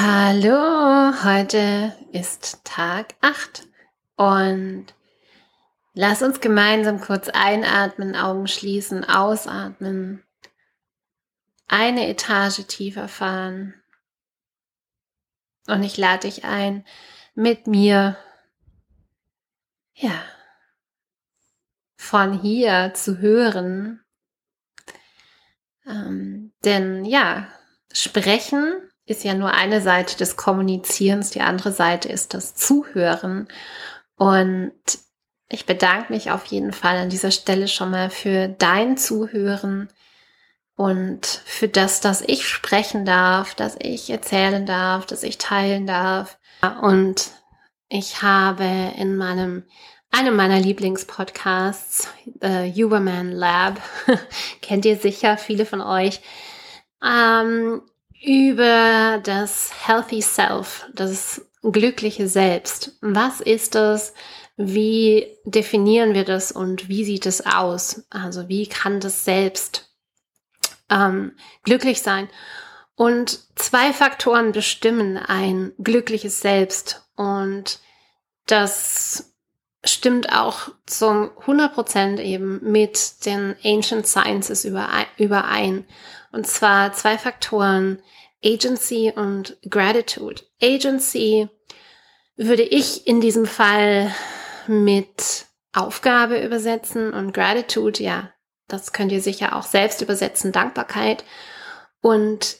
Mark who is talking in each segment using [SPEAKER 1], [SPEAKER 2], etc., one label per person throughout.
[SPEAKER 1] Hallo, heute ist Tag 8 und lass uns gemeinsam kurz einatmen, Augen schließen, ausatmen, eine Etage tiefer fahren und ich lade dich ein, mit mir, ja, von hier zu hören. Ähm, denn ja, sprechen ist ja nur eine Seite des Kommunizierens, die andere Seite ist das Zuhören. Und ich bedanke mich auf jeden Fall an dieser Stelle schon mal für dein Zuhören und für das, dass ich sprechen darf, dass ich erzählen darf, dass ich teilen darf. Und ich habe in meinem einem meiner Lieblingspodcasts, The Huberman Lab, kennt ihr sicher viele von euch, ähm, über das Healthy Self, das glückliche Selbst. Was ist das? Wie definieren wir das und wie sieht es aus? Also wie kann das Selbst ähm, glücklich sein? Und zwei Faktoren bestimmen ein glückliches Selbst und das stimmt auch zum 100% eben mit den Ancient Sciences überein. Und zwar zwei Faktoren, Agency und Gratitude. Agency würde ich in diesem Fall mit Aufgabe übersetzen und Gratitude, ja, das könnt ihr sicher auch selbst übersetzen, Dankbarkeit. Und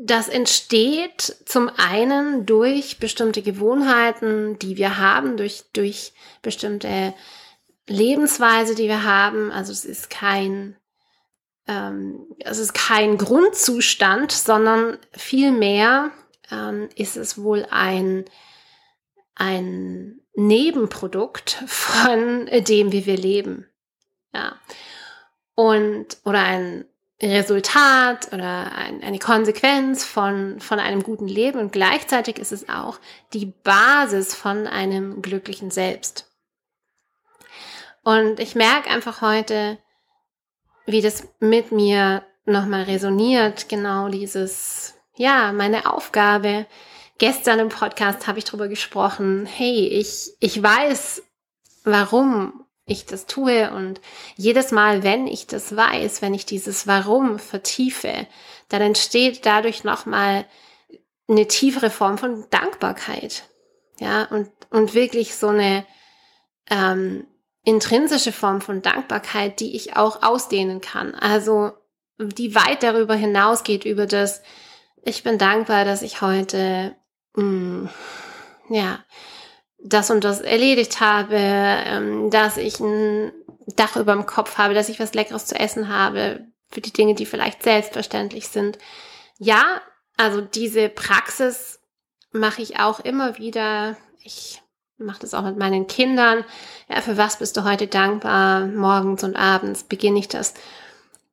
[SPEAKER 1] das entsteht zum einen durch bestimmte Gewohnheiten, die wir haben, durch, durch bestimmte Lebensweise, die wir haben. Also es ist kein ähm, es ist kein Grundzustand, sondern vielmehr ähm, ist es wohl ein, ein Nebenprodukt von dem, wie wir leben. Ja. Und, oder ein Resultat oder ein, eine Konsequenz von, von einem guten Leben und gleichzeitig ist es auch die Basis von einem glücklichen Selbst. Und ich merke einfach heute, wie das mit mir nochmal resoniert, genau dieses, ja, meine Aufgabe. Gestern im Podcast habe ich darüber gesprochen, hey, ich, ich weiß, warum ich das tue und jedes Mal, wenn ich das weiß, wenn ich dieses Warum vertiefe, dann entsteht dadurch nochmal eine tiefere Form von Dankbarkeit. Ja, und, und wirklich so eine, ähm, intrinsische Form von Dankbarkeit, die ich auch ausdehnen kann. Also die weit darüber hinausgeht, über das, ich bin dankbar, dass ich heute, mh, mm, ja, das und das erledigt habe, ähm, dass ich ein Dach über dem Kopf habe, dass ich was Leckeres zu essen habe, für die Dinge, die vielleicht selbstverständlich sind. Ja, also diese Praxis mache ich auch immer wieder. Ich mache das auch mit meinen Kindern. Ja, für was bist du heute dankbar? Morgens und abends beginne ich das.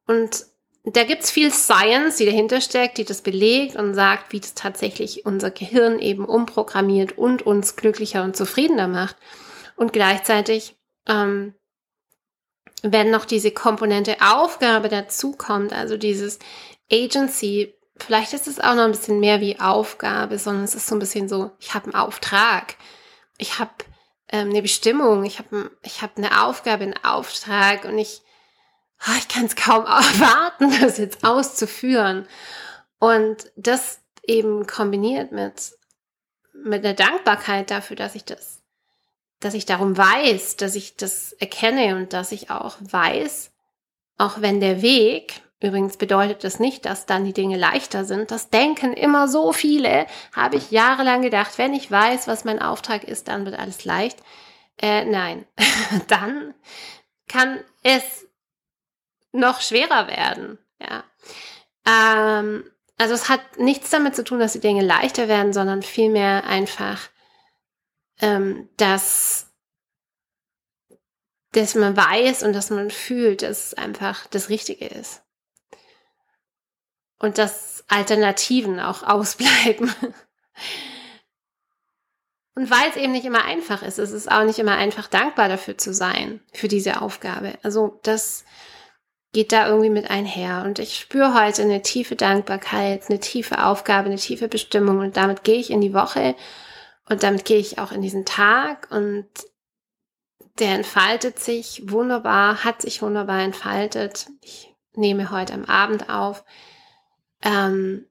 [SPEAKER 1] Und da gibt's viel Science, die dahinter steckt, die das belegt und sagt, wie das tatsächlich unser Gehirn eben umprogrammiert und uns glücklicher und zufriedener macht. Und gleichzeitig, ähm, wenn noch diese Komponente Aufgabe dazukommt, also dieses Agency, vielleicht ist es auch noch ein bisschen mehr wie Aufgabe, sondern es ist so ein bisschen so, ich habe einen Auftrag ich habe ähm, eine Bestimmung, ich habe ich hab eine Aufgabe, einen Auftrag und ich, ich kann es kaum erwarten, das jetzt auszuführen. Und das eben kombiniert mit, mit der Dankbarkeit dafür, dass ich das, dass ich darum weiß, dass ich das erkenne und dass ich auch weiß, auch wenn der Weg Übrigens bedeutet das nicht, dass dann die Dinge leichter sind. Das denken immer so viele. Habe ich jahrelang gedacht, wenn ich weiß, was mein Auftrag ist, dann wird alles leicht. Äh, nein, dann kann es noch schwerer werden. Ja. Ähm, also es hat nichts damit zu tun, dass die Dinge leichter werden, sondern vielmehr einfach, ähm, dass dass man weiß und dass man fühlt, dass es einfach das Richtige ist und dass Alternativen auch ausbleiben. Und weil es eben nicht immer einfach ist, ist es auch nicht immer einfach dankbar dafür zu sein, für diese Aufgabe. Also das, geht da irgendwie mit einher. Und ich spüre heute eine tiefe Dankbarkeit, eine tiefe Aufgabe, eine tiefe Bestimmung. Und damit gehe ich in die Woche und damit gehe ich auch in diesen Tag. Und der entfaltet sich wunderbar, hat sich wunderbar entfaltet. Ich nehme heute am Abend auf. Ähm,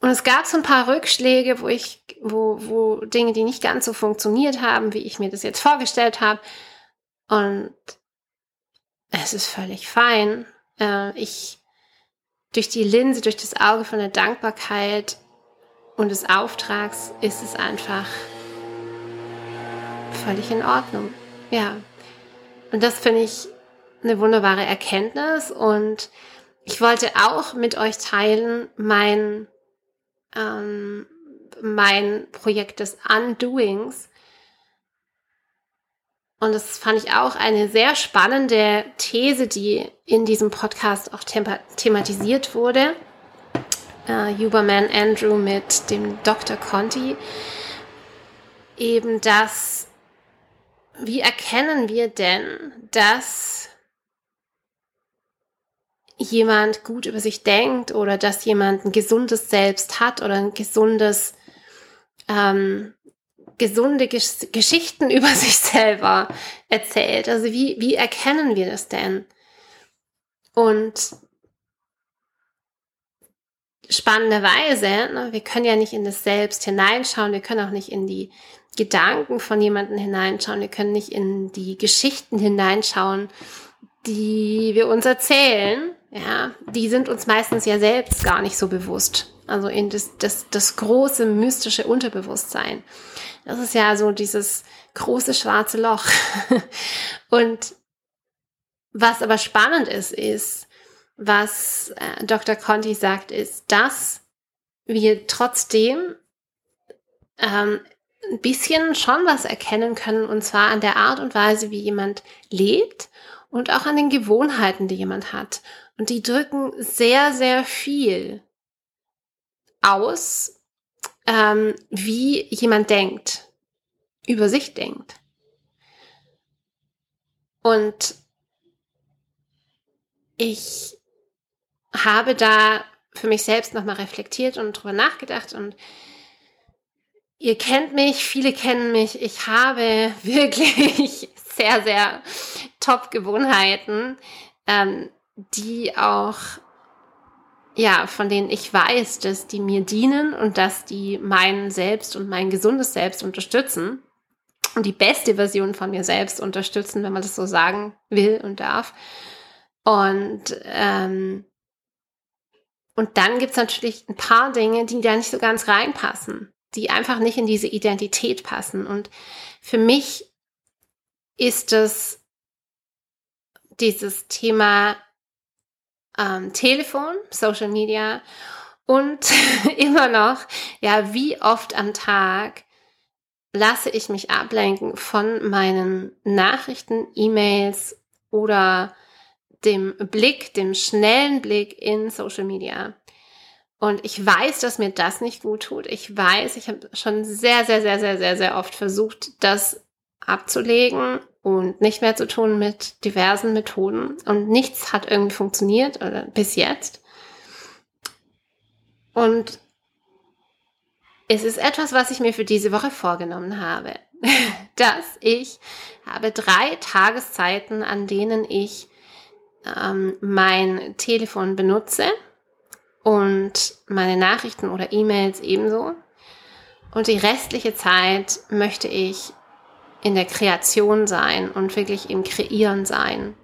[SPEAKER 1] und es gab so ein paar Rückschläge, wo ich, wo, wo Dinge, die nicht ganz so funktioniert haben, wie ich mir das jetzt vorgestellt habe. Und es ist völlig fein. Äh, ich, durch die Linse, durch das Auge von der Dankbarkeit und des Auftrags ist es einfach völlig in Ordnung. Ja. Und das finde ich eine wunderbare Erkenntnis und ich wollte auch mit euch teilen mein, ähm, mein Projekt des Undoings. Und das fand ich auch eine sehr spannende These, die in diesem Podcast auch thematisiert wurde. Äh, Huberman Andrew mit dem Dr. Conti. Eben das, wie erkennen wir denn, dass jemand gut über sich denkt oder dass jemand ein gesundes Selbst hat oder ein gesundes, ähm, gesunde Gesch Geschichten über sich selber erzählt. Also wie, wie erkennen wir das denn? Und spannenderweise, ne, wir können ja nicht in das Selbst hineinschauen, wir können auch nicht in die Gedanken von jemandem hineinschauen, wir können nicht in die Geschichten hineinschauen, die wir uns erzählen, ja, die sind uns meistens ja selbst gar nicht so bewusst. Also in das, das, das große mystische Unterbewusstsein. Das ist ja so dieses große schwarze Loch. Und was aber spannend ist, ist, was äh, Dr. Conti sagt, ist, dass wir trotzdem ähm, ein bisschen schon was erkennen können, und zwar an der Art und Weise, wie jemand lebt und auch an den Gewohnheiten, die jemand hat. Und die drücken sehr, sehr viel aus, ähm, wie jemand denkt, über sich denkt. Und ich habe da für mich selbst nochmal reflektiert und drüber nachgedacht und ihr kennt mich, viele kennen mich. Ich habe wirklich sehr, sehr Top-Gewohnheiten, ähm, die auch, ja, von denen ich weiß, dass die mir dienen und dass die mein Selbst und mein gesundes Selbst unterstützen und die beste Version von mir selbst unterstützen, wenn man das so sagen will und darf. Und, ähm, und dann gibt's natürlich ein paar Dinge, die da nicht so ganz reinpassen, die einfach nicht in diese Identität passen. Und für mich ist es dieses Thema ähm, Telefon, Social Media und immer noch, ja, wie oft am Tag lasse ich mich ablenken von meinen Nachrichten, E-Mails oder dem Blick, dem schnellen Blick in Social Media. Und ich weiß, dass mir das nicht gut tut. Ich weiß, ich habe schon sehr, sehr, sehr, sehr, sehr, sehr oft versucht, das abzulegen und nicht mehr zu tun mit diversen Methoden. Und nichts hat irgendwie funktioniert oder bis jetzt. Und es ist etwas, was ich mir für diese Woche vorgenommen habe. dass ich habe drei Tageszeiten, an denen ich ähm, mein Telefon benutze und meine Nachrichten oder E-Mails ebenso. Und die restliche Zeit möchte ich in der Kreation sein und wirklich im Kreieren sein.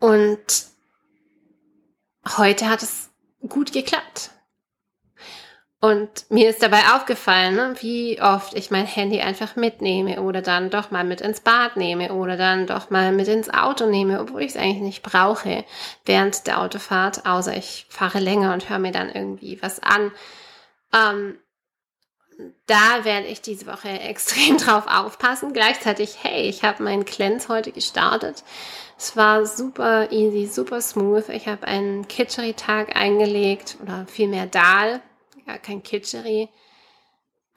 [SPEAKER 1] Und heute hat es gut geklappt. Und mir ist dabei aufgefallen, ne, wie oft ich mein Handy einfach mitnehme oder dann doch mal mit ins Bad nehme oder dann doch mal mit ins Auto nehme, obwohl ich es eigentlich nicht brauche während der Autofahrt, außer ich fahre länger und höre mir dann irgendwie was an. Ähm, da werde ich diese Woche extrem drauf aufpassen. Gleichzeitig, hey, ich habe meinen Cleanse heute gestartet. Es war super easy, super smooth. Ich habe einen Kitscheri-Tag eingelegt oder vielmehr Dahl. Ja, kein Kitscheri.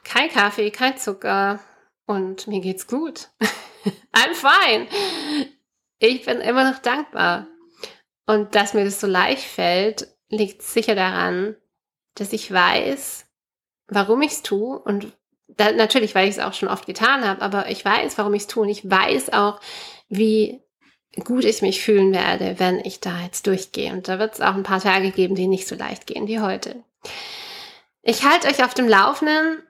[SPEAKER 1] Kein Kaffee, kein Zucker und mir geht's gut. I'm fine. ich bin immer noch dankbar. Und dass mir das so leicht fällt, liegt sicher daran, dass ich weiß, warum ich es tue und da, natürlich, weil ich es auch schon oft getan habe, aber ich weiß, warum ich es tue und ich weiß auch, wie gut ich mich fühlen werde, wenn ich da jetzt durchgehe. Und da wird es auch ein paar Tage geben, die nicht so leicht gehen wie heute. Ich halte euch auf dem Laufenden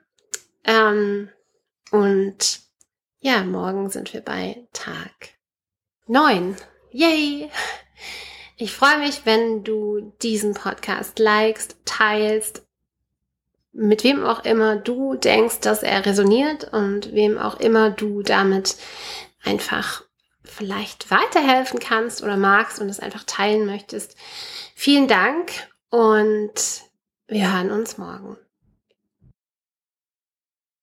[SPEAKER 1] ähm, und ja, morgen sind wir bei Tag neun. Yay! Ich freue mich, wenn du diesen Podcast likest, teilst, mit wem auch immer du denkst, dass er resoniert und wem auch immer du damit einfach vielleicht weiterhelfen kannst oder magst und es einfach teilen möchtest. Vielen Dank und wir hören uns morgen.